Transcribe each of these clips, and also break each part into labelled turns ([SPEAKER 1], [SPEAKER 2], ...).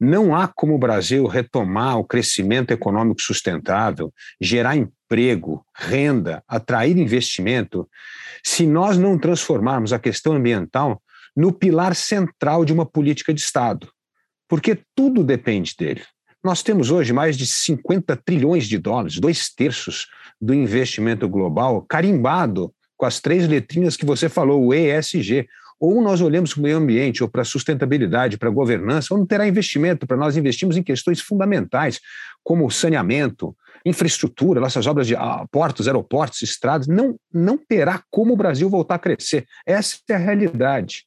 [SPEAKER 1] Não há como o Brasil retomar o crescimento econômico sustentável, gerar emprego, renda, atrair investimento, se nós não transformarmos a questão ambiental no pilar central de uma política de Estado. Porque tudo depende dele. Nós temos hoje mais de 50 trilhões de dólares, dois terços do investimento global, carimbado com as três letrinhas que você falou, o ESG. Ou nós olhamos para o meio ambiente, ou para a sustentabilidade, para a governança, ou não terá investimento para nós investirmos em questões fundamentais, como saneamento, infraestrutura, nossas obras de ah, portos, aeroportos, estradas. Não, não terá como o Brasil voltar a crescer. Essa é a realidade.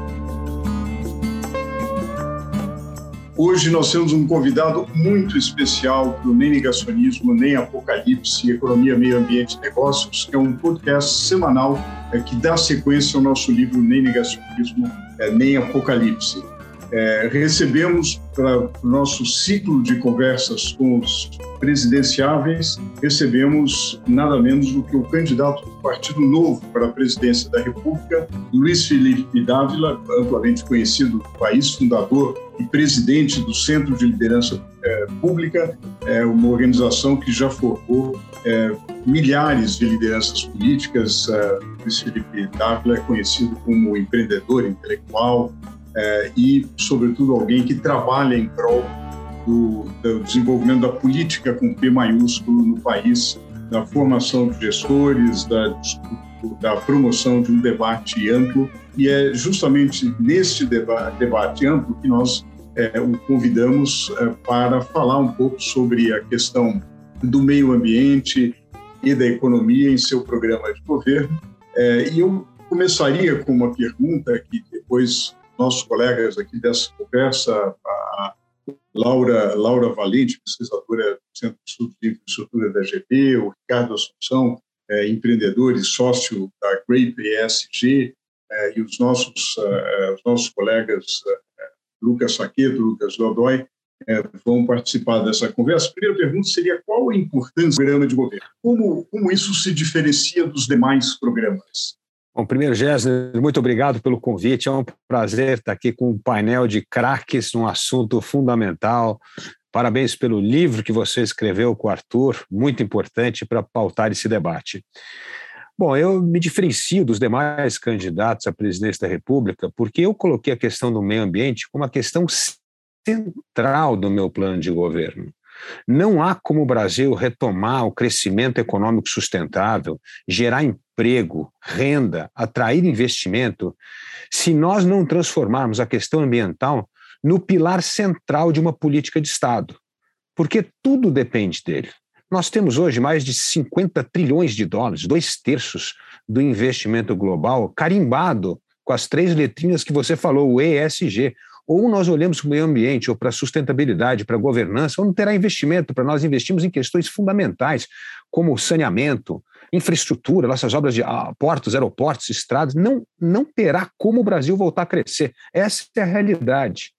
[SPEAKER 2] Hoje nós temos um convidado muito especial do Nem Negacionismo, Nem Apocalipse, Economia, Meio Ambiente e Negócios, que é um podcast semanal é, que dá sequência ao nosso livro Nem Negacionismo, é, Nem Apocalipse. É, recebemos para o nosso ciclo de conversas com os presidenciáveis, recebemos nada menos do que o candidato do Partido Novo para a presidência da República, Luiz Felipe Dávila, amplamente conhecido no país, fundador presidente do Centro de Liderança é, Pública, é uma organização que já formou é, milhares de lideranças políticas. É, Luiz Felipe Dávila é conhecido como empreendedor intelectual, é, e, sobretudo, alguém que trabalha em prol do, do, desenvolvimento da política com P maiúsculo no país, da formação de gestores, da, da promoção de um debate amplo. E é justamente neste deba debate amplo que nós é, o convidamos é, para falar um pouco sobre a questão do meio ambiente e da economia em seu programa de governo. É, e eu começaria com uma pergunta que depois nossos colegas aqui dessa conversa, a Laura, Laura Valente, pesquisadora do Centro de Estudos de Infraestrutura da GP, o Ricardo Assunção, é, empreendedor e sócio da Grape ESG, é, e os nossos, é, os nossos colegas é, Lucas Saqueto, Lucas Godoy, é, vão participar dessa conversa. A primeira pergunta seria qual a importância do programa de governo? Como, como isso se diferencia dos demais programas?
[SPEAKER 1] Bom, primeiro, Gessner, muito obrigado pelo convite. É um prazer estar aqui com um painel de craques num assunto fundamental. Parabéns pelo livro que você escreveu com o Arthur, muito importante para pautar esse debate. Bom, eu me diferencio dos demais candidatos à presidência da República porque eu coloquei a questão do meio ambiente como uma questão central do meu plano de governo. Não há como o Brasil retomar o crescimento econômico sustentável, gerar emprego, renda, atrair investimento, se nós não transformarmos a questão ambiental no pilar central de uma política de Estado. Porque tudo depende dele. Nós temos hoje mais de 50 trilhões de dólares, dois terços do investimento global, carimbado com as três letrinhas que você falou, o ESG, ou nós olhamos para o meio ambiente, ou para a sustentabilidade, para a governança, ou não terá investimento para nós investirmos em questões fundamentais, como saneamento, infraestrutura, nossas obras de ah, portos, aeroportos, estradas, não, não terá como o Brasil voltar a crescer. Essa é a realidade.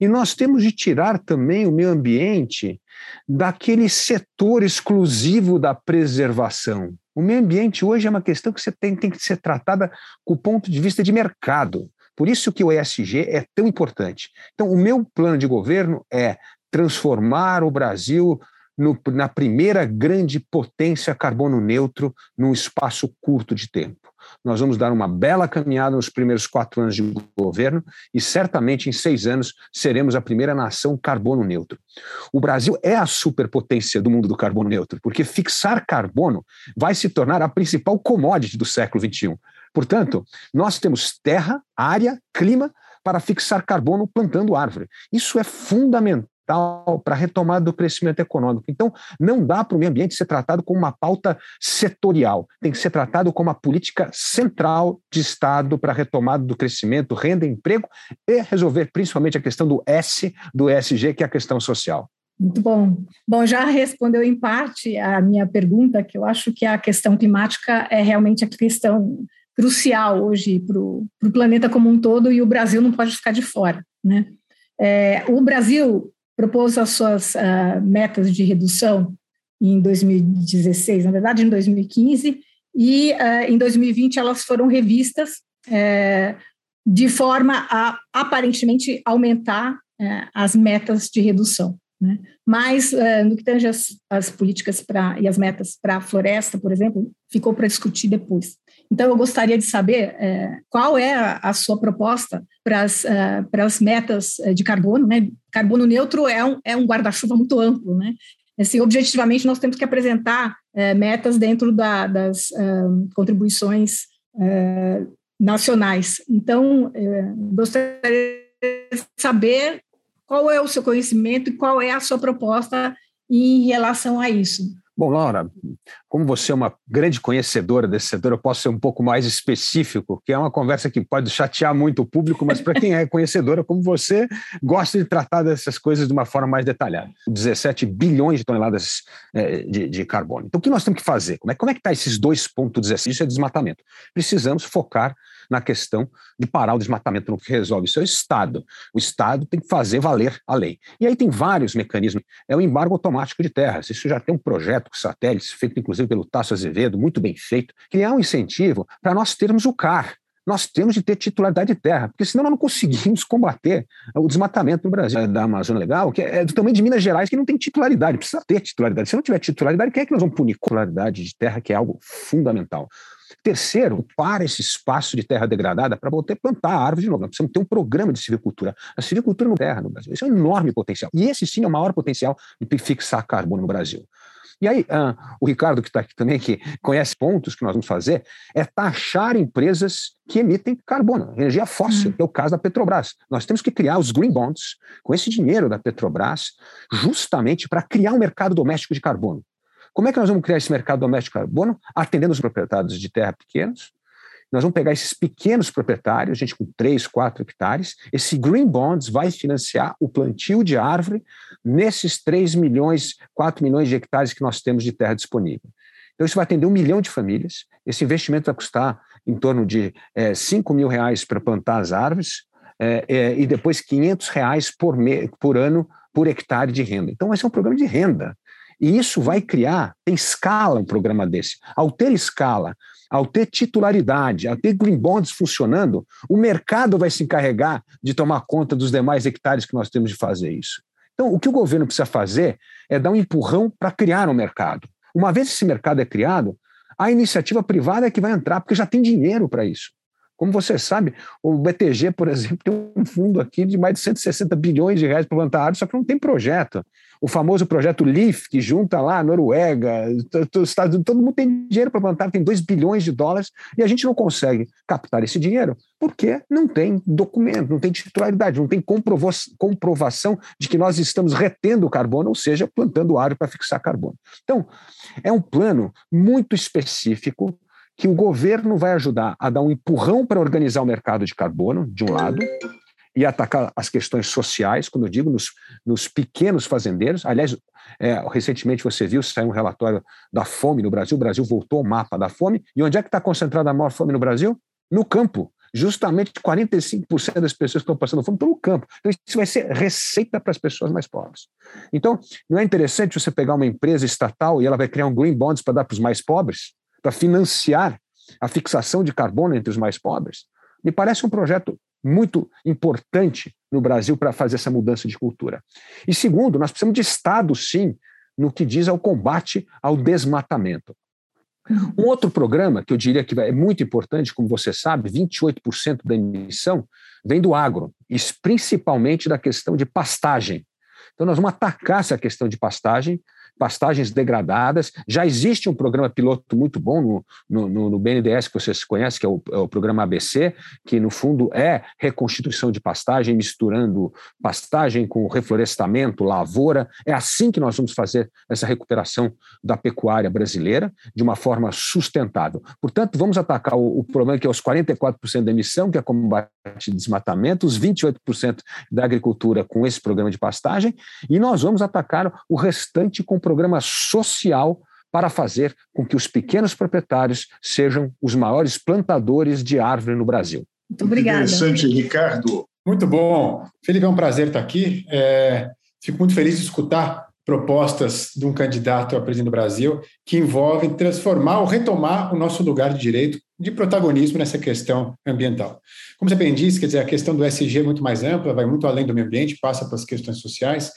[SPEAKER 1] E nós temos de tirar também o meio ambiente daquele setor exclusivo da preservação. O meio ambiente hoje é uma questão que você tem, tem que ser tratada com o ponto de vista de mercado. Por isso que o ESG é tão importante. Então, o meu plano de governo é transformar o Brasil no, na primeira grande potência carbono neutro num espaço curto de tempo. Nós vamos dar uma bela caminhada nos primeiros quatro anos de governo e certamente em seis anos seremos a primeira nação carbono neutro. O Brasil é a superpotência do mundo do carbono neutro, porque fixar carbono vai se tornar a principal commodity do século XXI. Portanto, nós temos terra, área, clima para fixar carbono plantando árvore. Isso é fundamental para a retomada do crescimento econômico. Então, não dá para o meio ambiente ser tratado como uma pauta setorial, tem que ser tratado como uma política central de Estado para a retomada do crescimento, renda, emprego e resolver principalmente a questão do S, do ESG, que é a questão social.
[SPEAKER 3] Muito bom. Bom, já respondeu em parte a minha pergunta, que eu acho que a questão climática é realmente a questão crucial hoje para o planeta como um todo e o Brasil não pode ficar de fora. Né? É, o Brasil propôs as suas uh, metas de redução em 2016, na verdade em 2015, e uh, em 2020 elas foram revistas uh, de forma a aparentemente aumentar eh, as metas de redução. Né? Mas, no que tange as, as políticas pra, e as metas para a floresta, por exemplo, ficou para discutir depois. Então, eu gostaria de saber é, qual é a, sua proposta para as, uh, para as metas de carbono. Né? Carbono neutro é um, é um guarda-chuva muito amplo. Né? Assim, objetivamente, nós temos que apresentar é, metas dentro da, das uh, contribuições nacionais. Então, gostaria de saber qual é o seu conhecimento e qual é a sua proposta em relação a isso.
[SPEAKER 1] Bom, Laura, como você é uma grande conhecedora desse setor, eu posso ser um pouco mais específico, que é uma conversa que pode chatear muito o público, mas para quem é conhecedora como você, gosta de tratar dessas coisas de uma forma mais detalhada. 17 bilhões de toneladas é, de, de, carbono. Então, o que nós temos que fazer? Como é, como é que está esses 2,16? Isso é desmatamento. Precisamos focar na questão de parar o desmatamento, que resolve isso é o Estado. O Estado tem que fazer valer a lei. E aí tem vários mecanismos. É o embargo automático de terras. Isso já tem um projeto com satélites, feito inclusive pelo Tasso Azevedo, muito bem feito, que é um incentivo para nós termos o CAR, nós temos de ter titularidade de terra, porque senão nós não conseguimos combater o desmatamento no Brasil. É da Amazônia Legal, que é tamanho de Minas Gerais, que não tem titularidade, precisa ter titularidade. Se não tiver titularidade, quem é que nós vamos punir? Titularidade de terra, que é algo fundamental. Terceiro, para esse espaço de terra degradada para poder plantar a árvore de novo. Nós precisamos ter um programa de civicultura. A civicultura não terra no Brasil. Esse é um enorme potencial. E esse sim é o maior potencial de fixar carbono no Brasil. E aí, ah, o Ricardo, que está aqui também, que conhece pontos que nós vamos fazer, é taxar empresas que emitem carbono, energia fóssil, uhum. que é o caso da Petrobras. Nós temos que criar os green bonds com esse dinheiro da Petrobras, justamente para criar um mercado doméstico de carbono. Como é que nós vamos criar esse mercado doméstico de carbono? Atendendo os proprietários de terra pequenos. Nós vamos pegar esses pequenos proprietários, gente com 3, 4 hectares. Esse Green Bonds vai financiar o plantio de árvore nesses 3 milhões, 4 milhões de hectares que nós temos de terra disponível. Então, isso vai atender um milhão de famílias. Esse investimento vai custar em torno de é, 5 mil reais para plantar as árvores é, é, e depois 500 reais por, me, por ano por hectare de renda. Então, vai ser um programa de renda. E isso vai criar, tem escala um programa desse. Ao ter escala, ao ter titularidade, ao ter green bonds funcionando, o mercado vai se encarregar de tomar conta dos demais hectares que nós temos de fazer isso. Então, o que o governo precisa fazer é dar um empurrão para criar um mercado. Uma vez esse mercado é criado, a iniciativa privada é que vai entrar, porque já tem dinheiro para isso. Como você sabe, o BTG, por exemplo, tem um fundo aqui de mais de 160 bilhões de reais para plantar árvore, só que não tem projeto o famoso projeto LEAF, que junta lá a Noruega, Estados Unidos, todo mundo tem dinheiro para plantar, tem 2 bilhões de dólares, e a gente não consegue captar esse dinheiro porque não tem documento, não tem titularidade, não tem comprovação de que nós estamos retendo carbono, ou seja, plantando árvore para fixar carbono. Então, é um plano muito específico que o governo vai ajudar a dar um empurrão para organizar o mercado de carbono, de um lado, e atacar as questões sociais, como eu digo, nos, nos pequenos fazendeiros. Aliás, é, recentemente você viu, saiu um relatório da fome no Brasil, o Brasil voltou ao mapa da fome, e onde é que está concentrada a maior fome no Brasil? No campo. Justamente 45% das pessoas que estão passando fome estão no campo. Então, isso vai ser receita para as pessoas mais pobres. Então, não é interessante você pegar uma empresa estatal e ela vai criar um green bonds para dar para os mais pobres, para financiar a fixação de carbono entre os mais pobres? Me parece um projeto muito importante no Brasil para fazer essa mudança de cultura. E segundo, nós precisamos de Estado, sim, no que diz ao combate ao desmatamento. Um outro programa que eu diria que é muito importante, como você sabe, 28% da emissão vem do agro, principalmente da questão de pastagem. Então, nós vamos atacar essa questão de pastagem, pastagens degradadas. Já existe um programa piloto muito bom no, no, no BNDES, que vocês conhecem, que é o, é o, programa ABC, que no fundo é reconstituição de pastagem, misturando pastagem com reflorestamento, lavoura. É assim que nós vamos fazer essa recuperação da pecuária brasileira de uma forma sustentável. Portanto, vamos atacar o, o problema que é os 44% da emissão, que é combate ao desmatamento, os 28% da agricultura com esse programa de pastagem, e nós vamos atacar o restante com programa social para fazer com que os pequenos proprietários sejam os maiores plantadores de árvore no Brasil.
[SPEAKER 3] Muito obrigada.
[SPEAKER 2] Interessante, Ricardo.
[SPEAKER 4] Muito bom. Felipe, é um prazer estar aqui. É, fico muito feliz de escutar propostas de um candidato a presidente do Brasil que envolvem transformar ou retomar o nosso lugar de direito de protagonismo nessa questão ambiental. Como você bem disse, quer dizer, a questão do SG é muito mais ampla, vai muito além do meio ambiente, passa pelas questões sociais,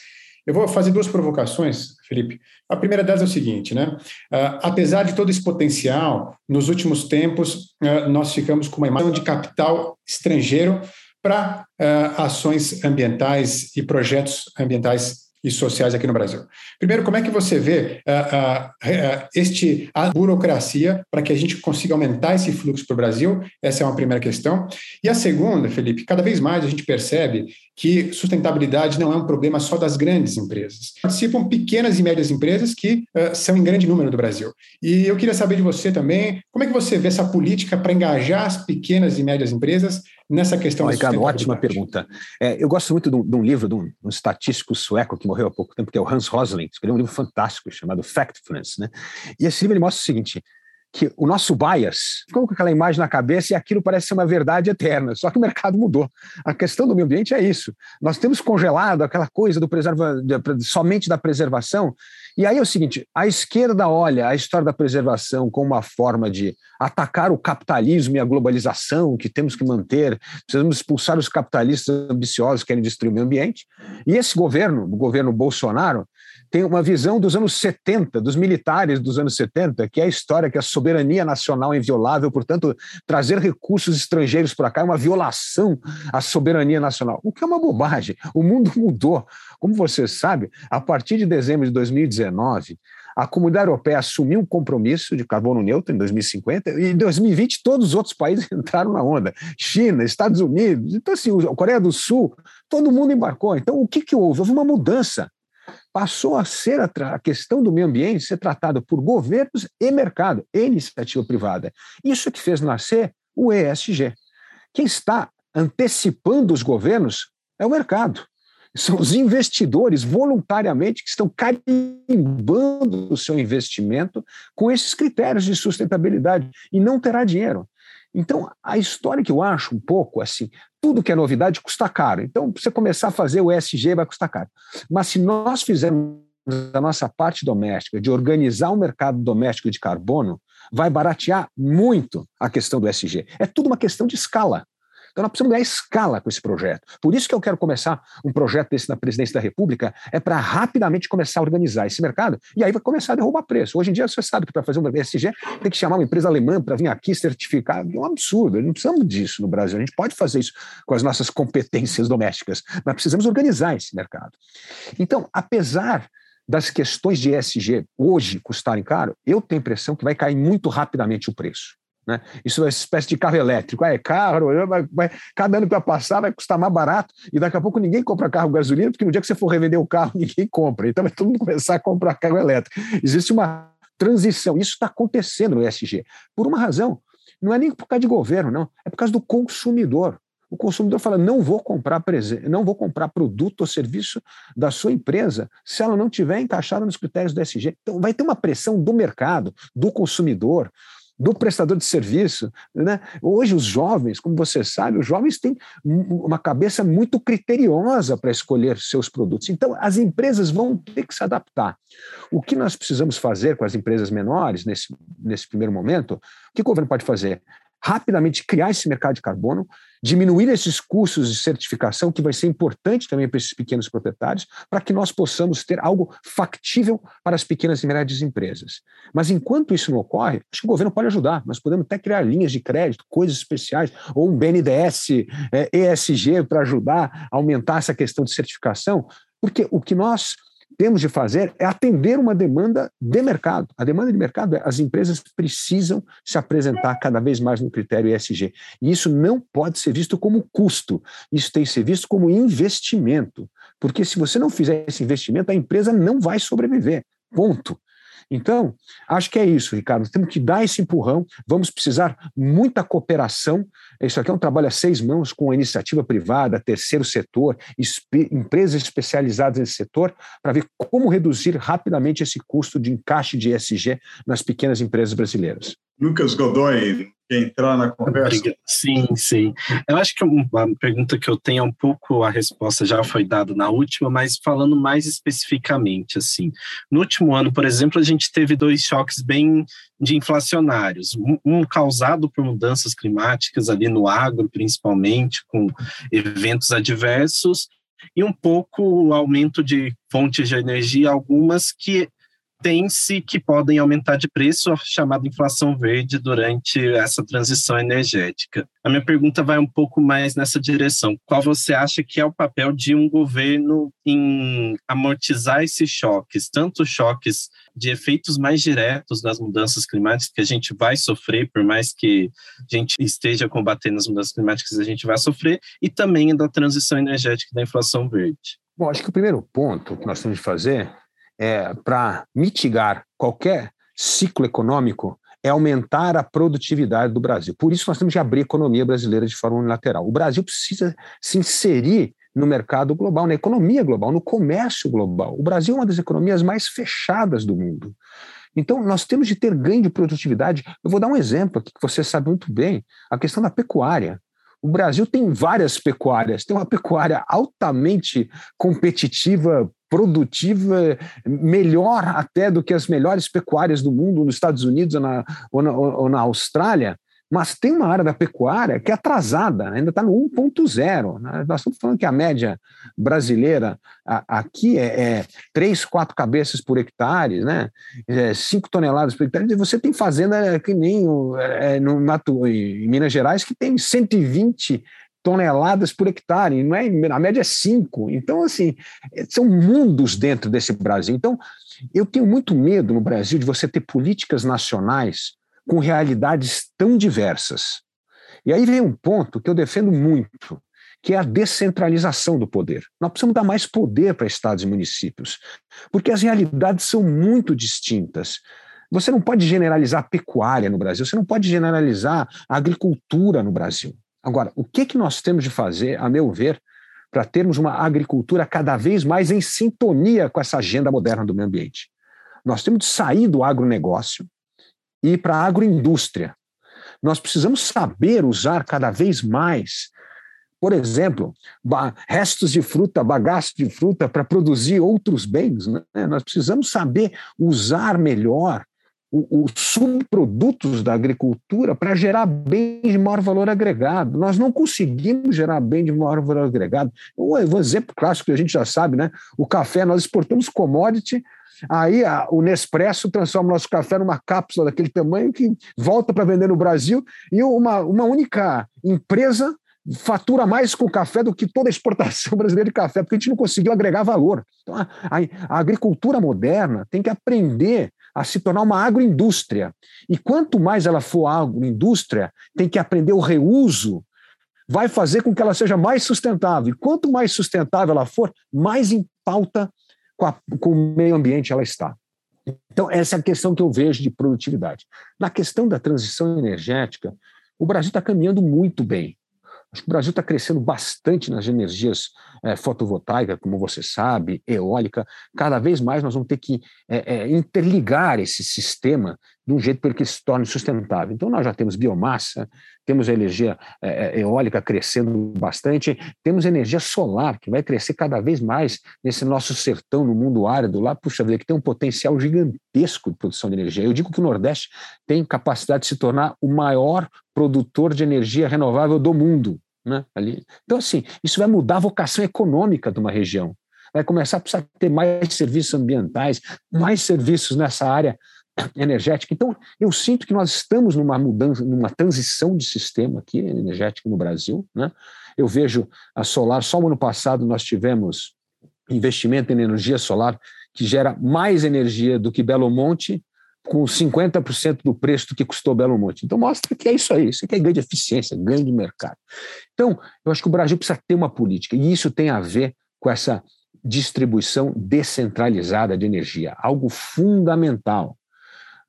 [SPEAKER 4] eu vou fazer duas provocações, Felipe. A primeira delas é o seguinte, né? Uh, apesar de todo esse potencial, nos últimos tempos uh, nós ficamos com uma imagem de capital estrangeiro para uh, ações ambientais e projetos ambientais e sociais aqui no Brasil. Primeiro, como é que você vê uh, uh, este, a burocracia para que a gente consiga aumentar esse fluxo para o Brasil? Essa é uma primeira questão. E a segunda, Felipe, cada vez mais a gente percebe que sustentabilidade não é um problema só das grandes empresas. Participam pequenas e médias empresas que uh, são em grande número do Brasil. E eu queria saber de você também, como é que você vê essa política para engajar as pequenas e médias empresas nessa questão
[SPEAKER 1] Bom, Ricardo, ótima pergunta. É, eu gosto muito de um, de um livro de um, um, estatístico sueco que morreu há pouco tempo, que é o Hans Rosling, escreveu um livro fantástico chamado Factfulness. Né? E esse livro ele mostra o seguinte, que o nosso bias ficou com aquela imagem na cabeça e aquilo parece ser uma verdade eterna, só que o mercado mudou. A questão do meio ambiente é isso. Nós temos congelado aquela coisa do preserva, somente da preservação. E aí é o seguinte: a esquerda olha a história da preservação como uma forma de atacar o capitalismo e a globalização que temos que manter, precisamos expulsar os capitalistas ambiciosos que querem destruir o meio ambiente. E esse governo, o governo Bolsonaro, tem uma visão dos anos 70, dos militares dos anos 70, que é a história que a soberania nacional é inviolável, portanto, trazer recursos estrangeiros para cá é uma violação à soberania nacional, o que é uma bobagem. O mundo mudou. Como você sabe, a partir de dezembro de 2019, a comunidade europeia assumiu um compromisso de carbono neutro em 2050 e em 2020 todos os outros países entraram na onda. China, Estados Unidos, então assim, a Coreia do Sul, todo mundo embarcou. Então o que, que houve? Houve uma mudança passou a ser a, a, questão do meio ambiente ser tratada por governos e mercado, e iniciativa privada. Isso que fez nascer o ESG. Quem está antecipando os governos é o mercado. São os investidores voluntariamente que estão carimbando o seu investimento com esses critérios de sustentabilidade e não terá dinheiro. Então, a história que eu acho um pouco assim, tudo que é novidade custa caro. Então, você começar a fazer o ESG vai custar caro. Mas se nós fizermos a nossa parte doméstica de organizar um mercado doméstico de carbono, vai baratear muito a questão do ESG. É tudo uma questão de escala. Então nós precisamos ganhar escala com esse projeto. Por isso que eu quero começar um projeto desse na presidência da República, é para rapidamente começar a organizar esse mercado e aí vai começar a derrubar preço. Hoje em dia você sabe que para fazer um ESG tem que chamar uma empresa alemã para vir aqui certificar. É um absurdo, não precisamos disso no Brasil. A gente pode fazer isso com as nossas competências domésticas, mas precisamos organizar esse mercado. Então, apesar das questões de ESG hoje custarem caro, eu tenho a impressão que vai cair muito rapidamente o preço. Né? Isso é uma espécie de carro elétrico. Ah, é carro, vai, vai, cada ano que vai passar vai custar mais barato e daqui a pouco ninguém compra carro gasolina, porque no dia que você for revender o carro, ninguém compra. Então vai todo mundo começar a comprar carro elétrico. Existe uma transição. Isso está acontecendo no ESG. Por uma razão. Não é nem por causa de governo, não. É por causa do consumidor. O consumidor fala: não vou comprar não vou comprar produto ou serviço da sua empresa se ela não tiver encaixada nos critérios do ESG. Então, vai ter uma pressão do mercado, do consumidor, do prestador de serviço. Né? Hoje, os jovens, como você sabe, os jovens têm uma cabeça muito criteriosa para escolher seus produtos. Então, as empresas vão ter que se adaptar. O que nós precisamos fazer com as empresas menores, nesse, nesse primeiro momento, o que o governo pode fazer? Rapidamente criar esse mercado de carbono, diminuir esses custos de certificação, que vai ser importante também para esses pequenos proprietários, para que nós possamos ter algo factível para as pequenas e médias empresas. Mas enquanto isso não ocorre, acho que o governo pode ajudar. Nós podemos até criar linhas de crédito, coisas especiais, ou um BNDES é, ESG para ajudar a aumentar essa questão de certificação, porque o que nós temos de fazer é atender uma demanda de mercado. A demanda de mercado é as empresas precisam se apresentar cada vez mais no critério ESG. E isso não pode ser visto como custo, isso tem que ser visto como investimento. Porque se você não fizer esse investimento, a empresa não vai sobreviver. Ponto. Então, acho que é isso, Ricardo. Temos que dar esse empurrão, vamos precisar muita cooperação. Isso aqui é um trabalho a seis mãos com a iniciativa privada, terceiro setor, empresas especializadas nesse setor, para ver como reduzir rapidamente esse custo de encaixe de ESG nas pequenas empresas brasileiras.
[SPEAKER 2] Lucas Godoy, entrar na conversa?
[SPEAKER 5] Sim, sim. Eu acho que uma pergunta que eu tenho é um pouco, a resposta já foi dada na última, mas falando mais especificamente, assim. No último ano, por exemplo, a gente teve dois choques bem de inflacionários. Um causado por mudanças climáticas ali no agro, principalmente, com eventos adversos, e um pouco o aumento de fontes de energia, algumas que tem-se que podem aumentar de preço, a chamada inflação verde, durante essa transição energética. A minha pergunta vai um pouco mais nessa direção. Qual você acha que é o papel de um governo em amortizar esses choques, tanto choques de efeitos mais diretos das mudanças climáticas que a gente vai sofrer, por mais que a gente esteja combatendo as mudanças climáticas, a gente vai sofrer, e também da transição energética da inflação verde?
[SPEAKER 1] Bom, acho que o primeiro ponto que nós temos de fazer é, para mitigar qualquer ciclo econômico é aumentar a produtividade do Brasil. Por isso, nós temos que abrir a economia brasileira de forma unilateral. O Brasil precisa se inserir no mercado global, na economia global, no comércio global. O Brasil é uma das economias mais fechadas do mundo. Então, nós temos de ter ganho de produtividade. Eu vou dar um exemplo aqui que você sabe muito bem: a questão da pecuária. O Brasil tem várias pecuárias, tem uma pecuária altamente competitiva produtiva, melhor até do que as melhores pecuárias do mundo, nos Estados Unidos ou na, ou na, ou na Austrália, mas tem uma área da pecuária que é atrasada, ainda está no 1.0. Né? Nós estamos falando que a média brasileira aqui é, é 3, 4 cabeças por hectare, né? É 5 toneladas por hectare. E você tem fazenda que nem é, no, em Minas Gerais que tem 120 toneladas por hectare, não é? a média é 5. Então, assim, são mundos dentro desse Brasil. Então, eu tenho muito medo no Brasil de você ter políticas nacionais com realidades tão diversas. E aí vem um ponto que eu defendo muito, que é a descentralização do poder. Nós precisamos dar mais poder para estados e municípios, porque as realidades são muito distintas. Você não pode generalizar a pecuária no Brasil, você não pode generalizar a agricultura no Brasil. Agora, o que, que nós temos de fazer, a meu ver, para termos uma agricultura cada vez mais em sintonia com essa agenda moderna do meio ambiente? Nós temos de sair do agronegócio e para a agroindústria. Nós precisamos saber usar cada vez mais, por exemplo, restos de fruta, bagaço de fruta para produzir outros bens. Né? Nós precisamos saber usar melhor os subprodutos da agricultura para gerar bens de maior valor agregado. Nós não conseguimos gerar bem de maior valor agregado. Um exemplo clássico que a gente já sabe, né? O café, nós exportamos commodity, aí a, o Nespresso transforma o nosso café numa cápsula daquele tamanho que volta para vender no Brasil e uma, uma única empresa fatura mais com café do que toda a exportação brasileira de café, porque a gente não conseguiu agregar valor. Então, a, a, a agricultura moderna tem que aprender a se tornar uma agroindústria. E quanto mais ela for agroindústria, tem que aprender o reuso, vai fazer com que ela seja mais sustentável. E quanto mais sustentável ela for, mais em pauta com, a, com o meio ambiente ela está. Então, essa é a questão que eu vejo de produtividade. Na questão da transição energética, o Brasil está caminhando muito bem. Acho que o Brasil está crescendo bastante nas energias é, fotovoltaicas, como você sabe, eólica. Cada vez mais nós vamos ter que é, é, interligar esse sistema de um jeito para que se torne sustentável. Então, nós já temos biomassa, temos a energia eólica crescendo bastante, temos energia solar, que vai crescer cada vez mais nesse nosso sertão, no mundo árido lá, puxa vida, que tem um potencial gigantesco de produção de energia. Eu digo que o Nordeste tem capacidade de se tornar o maior produtor de energia renovável do mundo. Né? Ali. Então, assim, isso vai mudar a vocação econômica de uma região. Vai começar a precisar ter mais serviços ambientais, mais serviços nessa área energética. Então, eu sinto que nós estamos numa mudança, numa transição de sistema aqui energético no Brasil. Né? Eu vejo a solar, só no ano passado nós tivemos investimento em energia solar que gera mais energia do que Belo Monte, com 50% do preço do que custou Belo Monte. Então, mostra que é isso aí, isso aqui é ganho de eficiência, ganho de mercado. Então, eu acho que o Brasil precisa ter uma política, e isso tem a ver com essa distribuição descentralizada de energia, algo fundamental.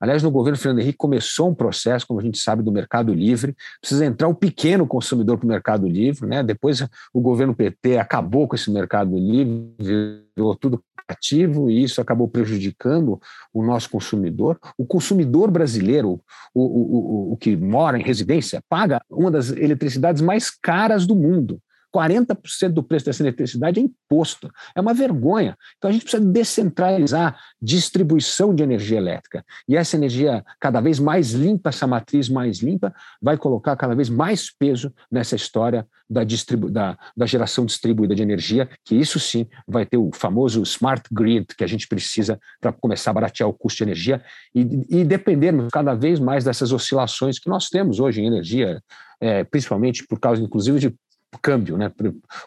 [SPEAKER 1] Aliás, no governo Fernando Henrique começou um processo, como a gente sabe, do Mercado Livre. Precisa entrar o pequeno consumidor para o Mercado Livre, né? Depois o governo PT acabou com esse Mercado Livre, virou tudo ativo e isso acabou prejudicando o nosso consumidor. O consumidor brasileiro, o, o, o, o que mora em residência, paga uma das eletricidades mais caras do mundo. 40% do preço dessa eletricidade é imposto. É uma vergonha. Então a gente precisa descentralizar distribuição de energia elétrica. E essa energia cada vez mais limpa, essa matriz mais limpa, vai colocar cada vez mais peso nessa história da, distribu da, da geração distribuída de energia, que isso sim vai ter o famoso smart grid que a gente precisa para começar a baratear o custo de energia e, e dependermos cada vez mais dessas oscilações que nós temos hoje em energia, é, principalmente por causa, inclusive, de câmbio, né,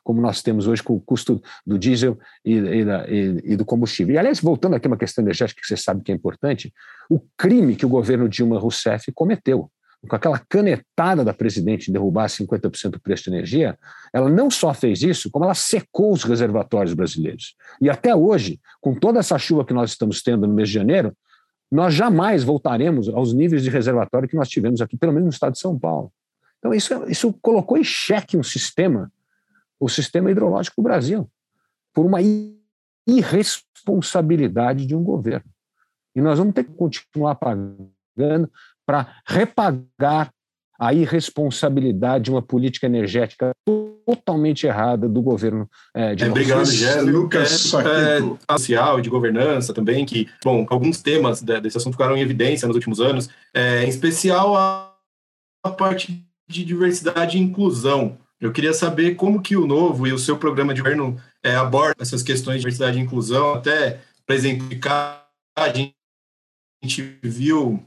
[SPEAKER 1] como nós temos hoje com o custo do diesel e, e, e, e, do combustível. E, aliás, voltando aqui a uma questão energética que você sabe que é importante, o crime que o governo Dilma Rousseff cometeu, com aquela canetada da presidente em derrubar 50% do preço de energia, ela não só fez isso, como ela secou os reservatórios brasileiros. E até hoje, com toda essa chuva que nós estamos tendo no mês de janeiro, nós jamais voltaremos aos níveis de reservatório que nós tivemos aqui, pelo menos no estado de São Paulo. Então, isso, isso colocou em xeque um sistema, o sistema hidrológico do Brasil, por uma irresponsabilidade de um governo. E nós vamos ter que continuar pagando para repagar a irresponsabilidade de uma política energética totalmente errada do governo
[SPEAKER 6] é, de é, Obrigado, Gé. Lucas, é, é, social e de governança também, que, bom, alguns temas desse assunto ficaram em evidência nos últimos anos, é, em especial a, a parte de diversidade e inclusão. Eu queria saber como que o Novo e o seu programa de governo é, abordam essas questões de diversidade e inclusão, até para exemplificar, a gente viu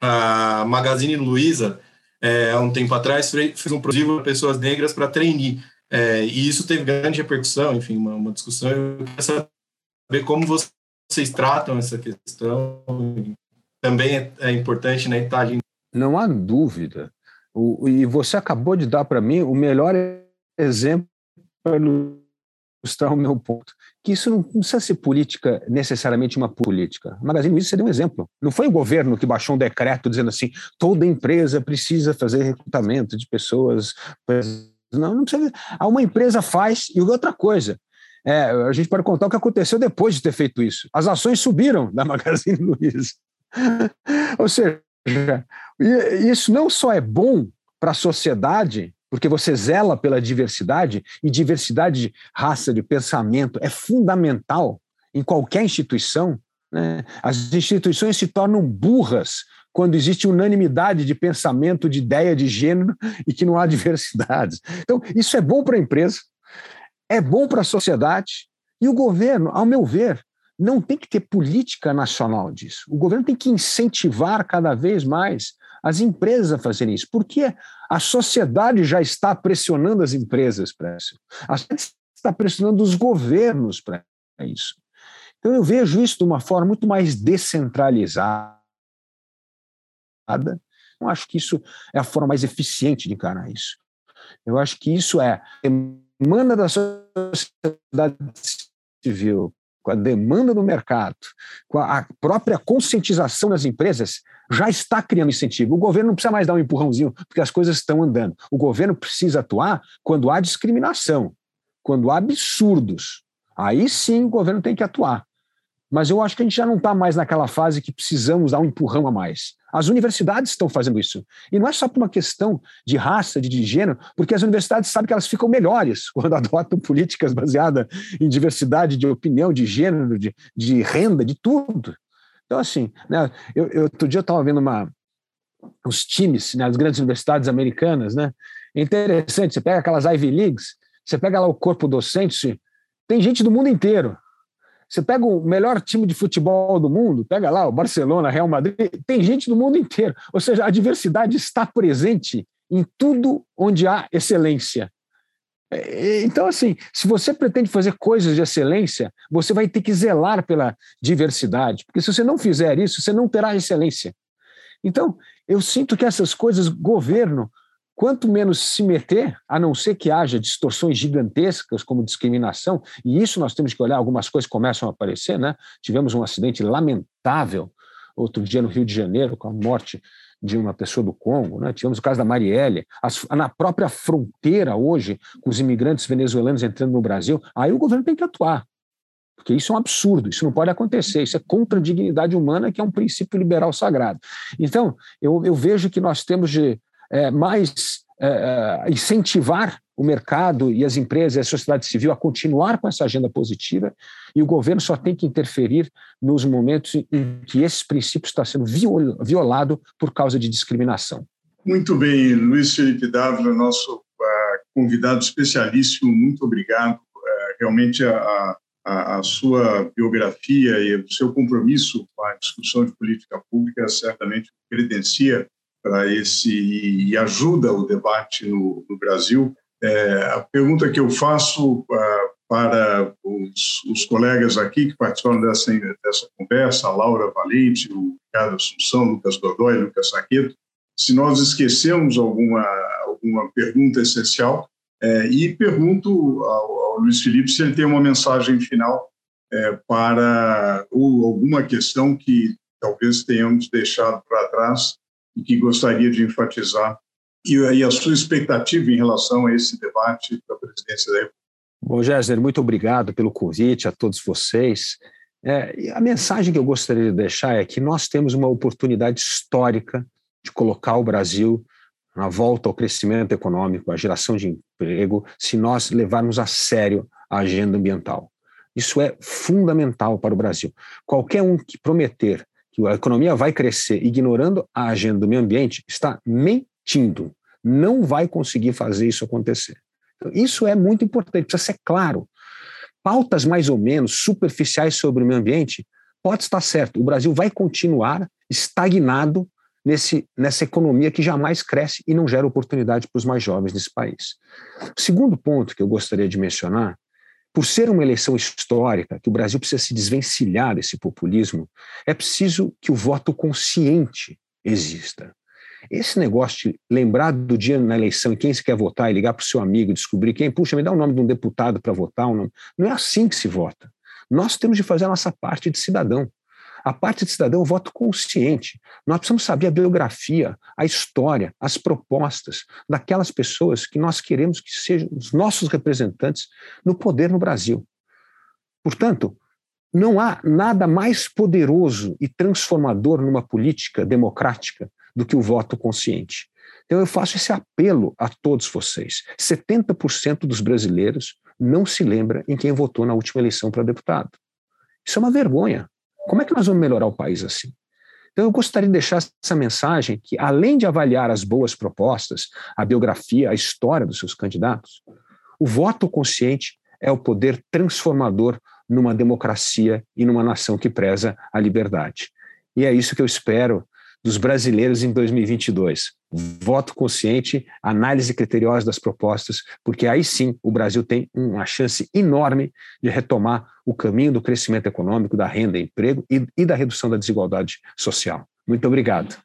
[SPEAKER 6] a Magazine Luiza, é, há um tempo atrás, fez um produto para pessoas negras para treinar. É, e isso teve grande repercussão, enfim, uma, uma discussão. Eu queria saber como vocês tratam essa questão. Também é, é importante, né, estar
[SPEAKER 1] Não há dúvida o, e você acabou de dar para mim o melhor exemplo para ilustrar o meu ponto. Que isso não, precisa ser política, necessariamente uma política. A Magazine Luiza seria um exemplo. Não foi o governo que baixou um decreto dizendo assim: toda empresa precisa fazer recrutamento de pessoas. Não, não precisa. Uma empresa faz, e outra coisa. É, a gente pode contar o que aconteceu depois de ter feito isso. As ações subiram da Magazine Luiza. Ou seja, e isso não só é bom para a sociedade, porque você zela pela diversidade, e diversidade de raça, de pensamento é fundamental em qualquer instituição. Né? As instituições se tornam burras quando existe unanimidade de pensamento, de ideia de gênero e que não há diversidade. Então, isso é bom para a empresa, é bom para a sociedade, e o governo, ao meu ver, não tem que ter política nacional disso. O governo tem que incentivar cada vez mais as empresas a fazerem isso, porque a sociedade já está pressionando as empresas para isso. A sociedade está pressionando os governos para isso. Então eu vejo isso de uma forma muito mais descentralizada. Eu acho que isso é a forma mais eficiente de encarar isso. Eu acho que isso é demanda da sociedade civil com a demanda do mercado, com a própria conscientização das empresas, já está criando incentivo. O governo não precisa mais dar um empurrãozinho, porque as coisas estão andando. O governo precisa atuar quando há discriminação, quando há absurdos. Aí sim o governo tem que atuar. Mas eu acho que a gente já não está mais naquela fase que precisamos dar um empurrão a mais. As universidades estão fazendo isso. E não é só por uma questão de raça, de, de gênero, porque as universidades sabem que elas ficam melhores quando adotam políticas baseadas em diversidade de opinião, de gênero, de, de renda, de tudo. Então, assim, né, eu, eu, outro dia eu estava vendo uma, os times né, das grandes universidades americanas, né? É interessante, você pega aquelas Ivy Leagues, você pega lá o corpo docente, tem gente do mundo inteiro. Você pega o melhor time de futebol do mundo, pega lá o Barcelona, Real Madrid, tem gente do mundo inteiro. Ou seja, a diversidade está presente em tudo onde há excelência. É, então, assim, se você pretende fazer coisas de excelência, você vai ter que zelar pela diversidade, porque se você não fizer isso, você não terá excelência. Então, eu sinto que essas coisas, governo, quanto menos se meter, a não ser que haja distorções gigantescas como discriminação, e isso nós temos que olhar, algumas coisas começam a aparecer, né? Tivemos um acidente lamentável outro dia no Rio de Janeiro, com a morte de uma pessoa do Congo, né? tivemos o caso da Marielle, As, na própria fronteira hoje, com os imigrantes venezuelanos entrando no Brasil, aí o governo tem que atuar, porque isso é um absurdo, isso não pode acontecer, isso é contra a dignidade humana, que é um princípio liberal sagrado. Então, eu, eu vejo que nós temos de é, mais é, é incentivar o mercado e as empresas e a sociedade civil a continuar com essa agenda positiva e o governo só tem que interferir nos momentos em que esse princípio está sendo violado por causa de discriminação.
[SPEAKER 2] Muito bem, Luiz Felipe Dávila, nosso uh, convidado especialíssimo, muito obrigado. Uh, realmente a, a, a, sua biografia e o seu compromisso com a discussão de política pública certamente credencia para esse e ajuda o debate no, no Brasil. É, a pergunta que eu faço uh, para os, os, colegas aqui que participaram dessa, dessa conversa, a Laura Valente, o Ricardo Assunção, Lucas Godoy, Lucas Saqueto, se nós esquecemos alguma, alguma pergunta essencial, é, e pergunto ao, ao, Luiz Felipe se ele tem uma mensagem final é, para ou alguma questão que talvez tenhamos deixado para trás e que gostaria de enfatizar e aí a sua expectativa em relação a esse debate da presidência da República.
[SPEAKER 1] Bom, Géser, muito obrigado pelo convite a todos vocês. É, a mensagem que eu gostaria de deixar é que nós temos uma oportunidade histórica de colocar o Brasil na volta ao crescimento econômico, à geração de emprego, se nós levarmos a sério a agenda ambiental. Isso é fundamental para o Brasil. Qualquer um que prometer que a economia vai crescer ignorando a agenda do meio ambiente está mentindo não vai conseguir fazer isso acontecer. Então, isso é muito importante, precisa ser claro. Pautas mais ou menos superficiais sobre o meio ambiente, pode estar certo, o Brasil vai continuar estagnado nesse, nessa economia que jamais cresce e não gera oportunidade para os mais jovens nesse país. O segundo ponto que eu gostaria de mencionar, por ser uma eleição histórica, que o Brasil precisa se desvencilhar desse populismo, é preciso que o voto consciente exista. Esse negócio de lembrar do dia na eleição e quem se quer votar e ligar para o seu amigo, descobrir quem, puxa, me dá o nome de um deputado para votar, um não é assim que se vota. Nós temos de fazer a nossa parte de cidadão. A parte de cidadão é o voto consciente. Nós precisamos saber a biografia, a história, as propostas daquelas pessoas que nós queremos que sejam os nossos representantes no poder no Brasil. Portanto, não há nada mais poderoso e transformador numa política democrática do que o voto consciente. Então eu faço esse apelo a todos vocês. 70% dos brasileiros não se lembra em quem votou na última eleição para deputado. Isso é uma vergonha. Como é que nós vamos melhorar o país assim? Então eu gostaria de deixar essa mensagem que além de avaliar as boas propostas, a biografia, a história dos seus candidatos, o voto consciente é o poder transformador numa democracia e numa nação que preza a liberdade. E é isso que eu espero dos brasileiros em 2022. Voto consciente, análise criteriosa das propostas, porque aí sim o Brasil tem uma chance enorme de retomar o caminho do crescimento econômico, da renda e emprego e, e da redução da desigualdade social. Muito obrigado.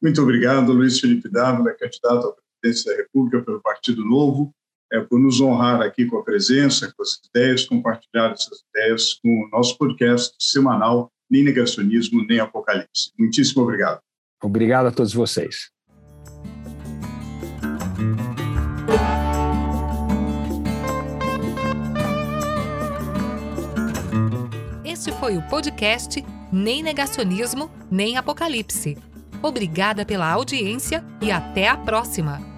[SPEAKER 2] Muito obrigado, Luiz Felipe Dávila, candidato à presidência da República pelo Partido Novo, é, por nos honrar aqui com a presença, com as ideias, compartilhar essas ideias com o nosso podcast semanal nem negacionismo, nem apocalipse. Muitíssimo obrigado.
[SPEAKER 1] Obrigado a todos vocês.
[SPEAKER 7] Este foi o podcast Nem Negacionismo, Nem Apocalipse. Obrigada pela audiência e até a próxima!